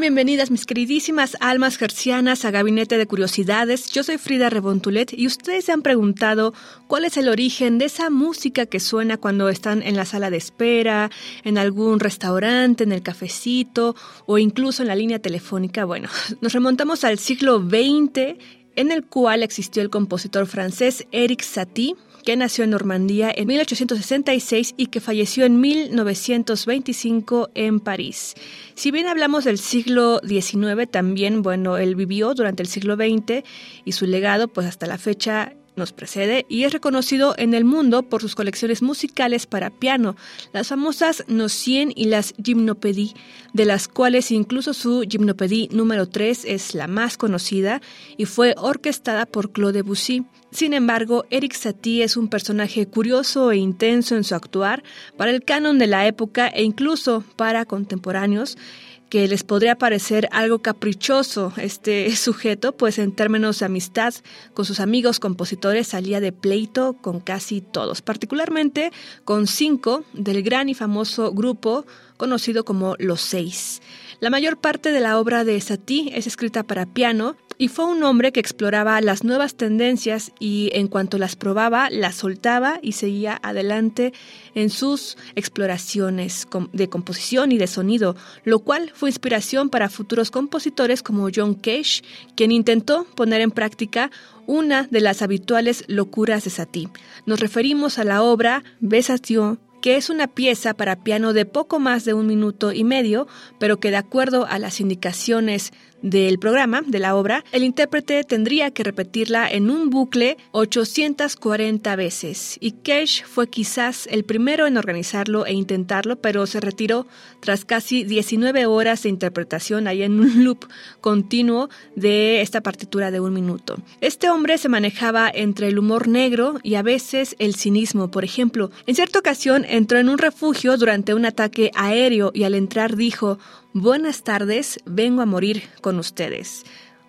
Bienvenidas mis queridísimas almas gercianas a Gabinete de Curiosidades. Yo soy Frida Rebontulet y ustedes se han preguntado cuál es el origen de esa música que suena cuando están en la sala de espera, en algún restaurante, en el cafecito o incluso en la línea telefónica. Bueno, nos remontamos al siglo XX en el cual existió el compositor francés Eric Satie, que nació en Normandía en 1866 y que falleció en 1925 en París. Si bien hablamos del siglo XIX, también, bueno, él vivió durante el siglo XX y su legado, pues hasta la fecha nos precede y es reconocido en el mundo por sus colecciones musicales para piano, las famosas Nocien y las Gymnopédies, de las cuales incluso su Gymnopédie número 3 es la más conocida y fue orquestada por Claude Debussy. Sin embargo, Eric Satie es un personaje curioso e intenso en su actuar para el canon de la época e incluso para contemporáneos que les podría parecer algo caprichoso este sujeto, pues en términos de amistad con sus amigos compositores salía de pleito con casi todos, particularmente con cinco del gran y famoso grupo conocido como Los Seis. La mayor parte de la obra de Satie es escrita para piano y fue un hombre que exploraba las nuevas tendencias y en cuanto las probaba, las soltaba y seguía adelante en sus exploraciones de composición y de sonido, lo cual fue inspiración para futuros compositores como John Cage, quien intentó poner en práctica una de las habituales locuras de Satie. Nos referimos a la obra Besation que es una pieza para piano de poco más de un minuto y medio, pero que de acuerdo a las indicaciones del programa, de la obra, el intérprete tendría que repetirla en un bucle 840 veces. Y Cage fue quizás el primero en organizarlo e intentarlo, pero se retiró tras casi 19 horas de interpretación ahí en un loop continuo de esta partitura de un minuto. Este hombre se manejaba entre el humor negro y a veces el cinismo. Por ejemplo, en cierta ocasión entró en un refugio durante un ataque aéreo y al entrar dijo, Buenas tardes, vengo a morir con ustedes.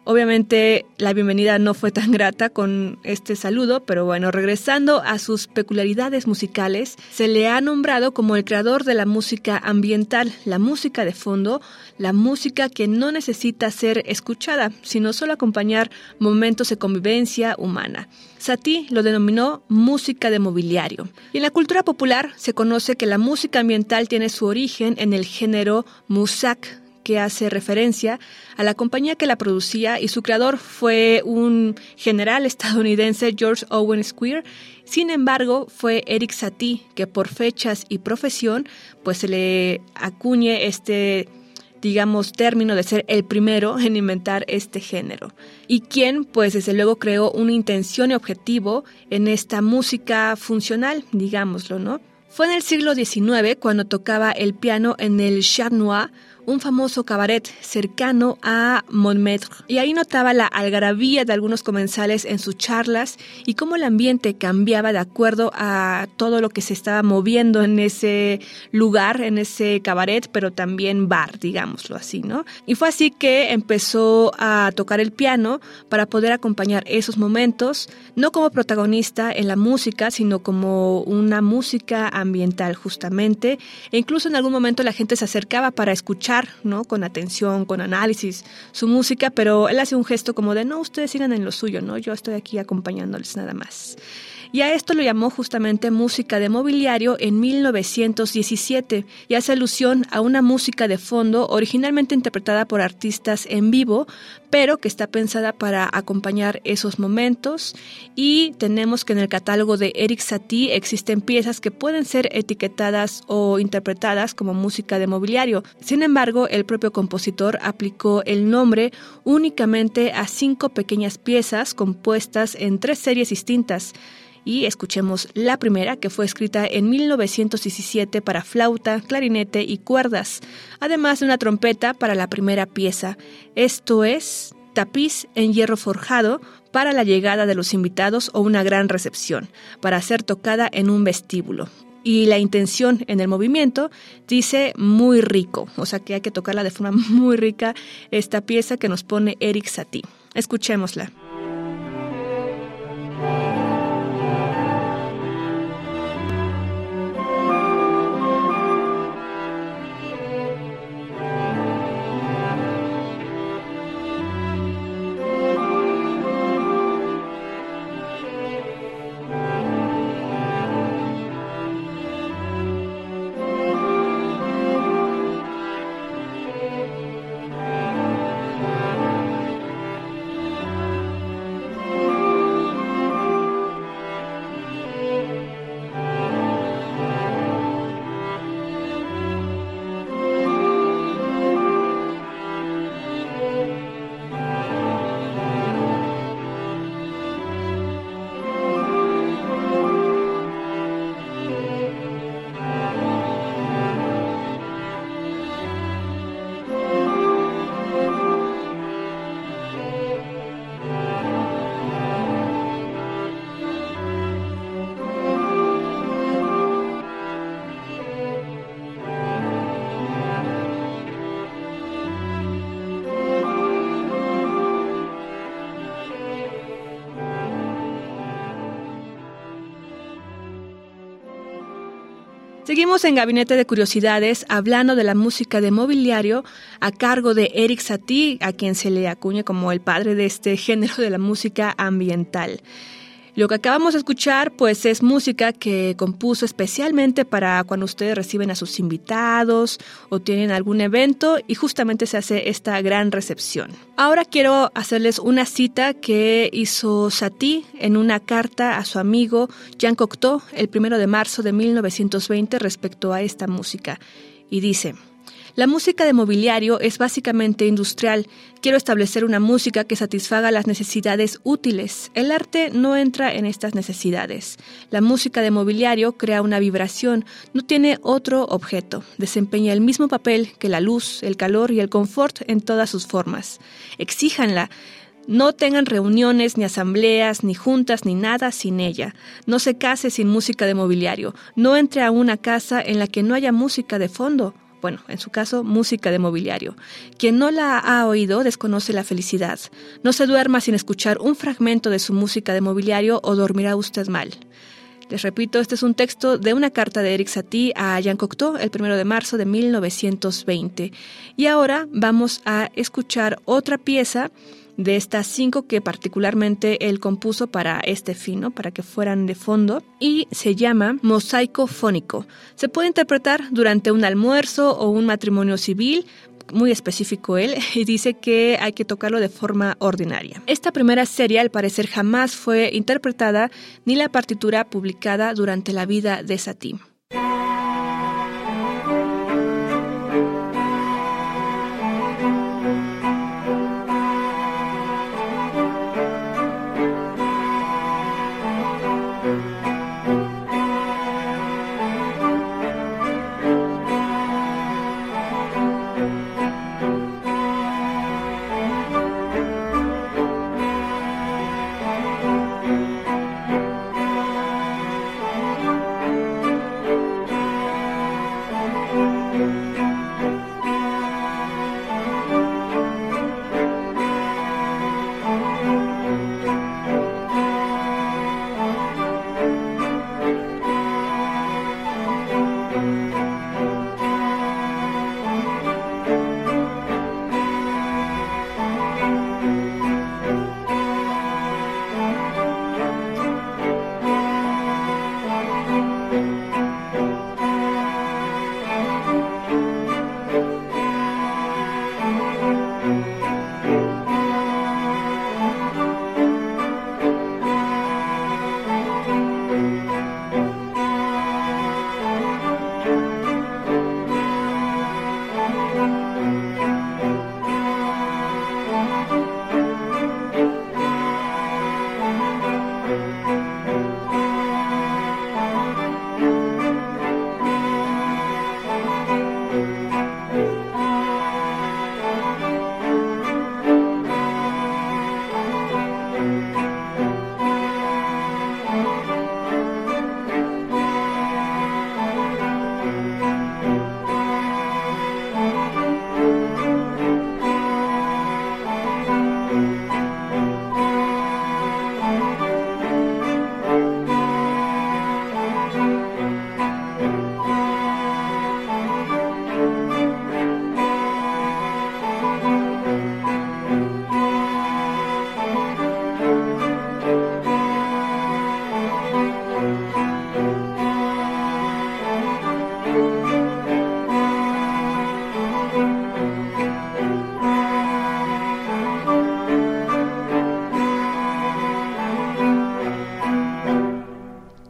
Obviamente la bienvenida no fue tan grata con este saludo, pero bueno, regresando a sus peculiaridades musicales, se le ha nombrado como el creador de la música ambiental, la música de fondo, la música que no necesita ser escuchada, sino solo acompañar momentos de convivencia humana. Satie lo denominó música de mobiliario. Y en la cultura popular se conoce que la música ambiental tiene su origen en el género musak, que hace referencia a la compañía que la producía y su creador fue un general estadounidense, George Owen Square. Sin embargo, fue Eric Satie que por fechas y profesión, pues se le acuñe este digamos, término de ser el primero en inventar este género. Y quien, pues, desde luego creó una intención y objetivo en esta música funcional, digámoslo, ¿no? Fue en el siglo XIX cuando tocaba el piano en el Chat Noir, un famoso cabaret cercano a Montmartre. Y ahí notaba la algarabía de algunos comensales en sus charlas y cómo el ambiente cambiaba de acuerdo a todo lo que se estaba moviendo en ese lugar, en ese cabaret, pero también bar, digámoslo así, ¿no? Y fue así que empezó a tocar el piano para poder acompañar esos momentos, no como protagonista en la música, sino como una música ambiental justamente. E incluso en algún momento la gente se acercaba para escuchar ¿no? Con atención, con análisis, su música, pero él hace un gesto como de, no, ustedes sigan en lo suyo, ¿no? Yo estoy aquí acompañándoles nada más. Y a esto lo llamó justamente música de mobiliario en 1917 y hace alusión a una música de fondo originalmente interpretada por artistas en vivo, pero que está pensada para acompañar esos momentos y tenemos que en el catálogo de Eric Satie existen piezas que pueden ser etiquetadas o interpretadas como música de mobiliario. Sin embargo, el propio compositor aplicó el nombre únicamente a cinco pequeñas piezas compuestas en tres series distintas y escuchemos la primera que fue escrita en 1917 para flauta, clarinete y cuerdas, además de una trompeta para la primera pieza. Esto es tapiz en hierro forjado para la llegada de los invitados o una gran recepción, para ser tocada en un vestíbulo. Y la intención en el movimiento dice muy rico, o sea que hay que tocarla de forma muy rica esta pieza que nos pone Eric Satie. Escuchémosla. Seguimos en Gabinete de Curiosidades hablando de la música de mobiliario a cargo de Eric Satie, a quien se le acuña como el padre de este género de la música ambiental. Lo que acabamos de escuchar, pues es música que compuso especialmente para cuando ustedes reciben a sus invitados o tienen algún evento y justamente se hace esta gran recepción. Ahora quiero hacerles una cita que hizo Satie en una carta a su amigo Jean Cocteau el primero de marzo de 1920 respecto a esta música. Y dice, la música de mobiliario es básicamente industrial. Quiero establecer una música que satisfaga las necesidades útiles. El arte no entra en estas necesidades. La música de mobiliario crea una vibración, no tiene otro objeto. Desempeña el mismo papel que la luz, el calor y el confort en todas sus formas. Exíjanla. No tengan reuniones, ni asambleas, ni juntas, ni nada sin ella. No se case sin música de mobiliario. No entre a una casa en la que no haya música de fondo bueno, en su caso, música de mobiliario. Quien no la ha oído desconoce la felicidad. No se duerma sin escuchar un fragmento de su música de mobiliario o dormirá usted mal. Les repito, este es un texto de una carta de Eric Satie a Jean Cocteau el 1 de marzo de 1920. Y ahora vamos a escuchar otra pieza de estas cinco que particularmente él compuso para este fin, para que fueran de fondo, y se llama Mosaico Fónico. Se puede interpretar durante un almuerzo o un matrimonio civil, muy específico él, y dice que hay que tocarlo de forma ordinaria. Esta primera serie al parecer jamás fue interpretada ni la partitura publicada durante la vida de Satie.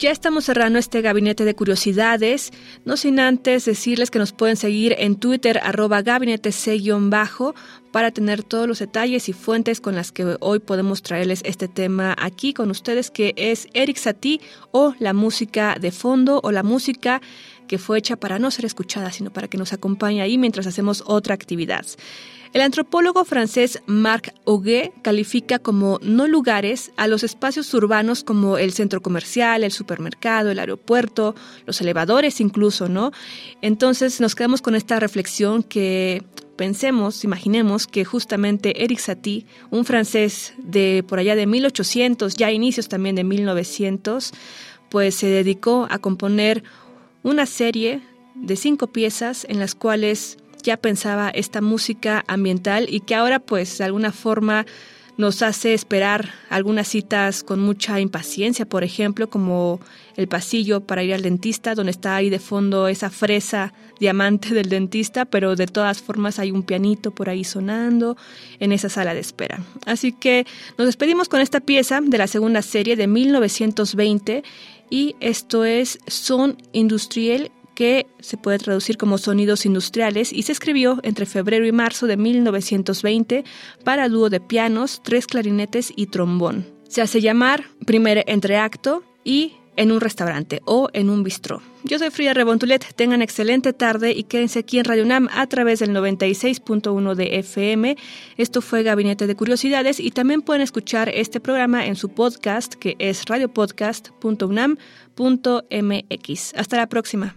Ya estamos cerrando este gabinete de curiosidades, no sin antes decirles que nos pueden seguir en Twitter arroba gabinete bajo para tener todos los detalles y fuentes con las que hoy podemos traerles este tema aquí con ustedes, que es Eric Satie o la música de fondo o la música que fue hecha para no ser escuchada, sino para que nos acompañe ahí mientras hacemos otra actividad. El antropólogo francés Marc Auguet califica como no lugares a los espacios urbanos como el centro comercial, el supermercado, el aeropuerto, los elevadores incluso, ¿no? Entonces nos quedamos con esta reflexión que pensemos, imaginemos que justamente Eric Satie, un francés de por allá de 1800, ya inicios también de 1900, pues se dedicó a componer una serie de cinco piezas en las cuales ya pensaba esta música ambiental y que ahora pues de alguna forma nos hace esperar algunas citas con mucha impaciencia, por ejemplo, como el pasillo para ir al dentista, donde está ahí de fondo esa fresa diamante del dentista, pero de todas formas hay un pianito por ahí sonando en esa sala de espera. Así que nos despedimos con esta pieza de la segunda serie de 1920 y esto es Son Industriel que se puede traducir como sonidos industriales y se escribió entre febrero y marzo de 1920 para dúo de pianos, tres clarinetes y trombón. Se hace llamar primer entreacto y en un restaurante o en un bistró. Yo soy Frida Rebontulet, tengan excelente tarde y quédense aquí en Radio UNAM a través del 96.1 de FM. Esto fue Gabinete de Curiosidades y también pueden escuchar este programa en su podcast que es radiopodcast.unam.mx. Hasta la próxima.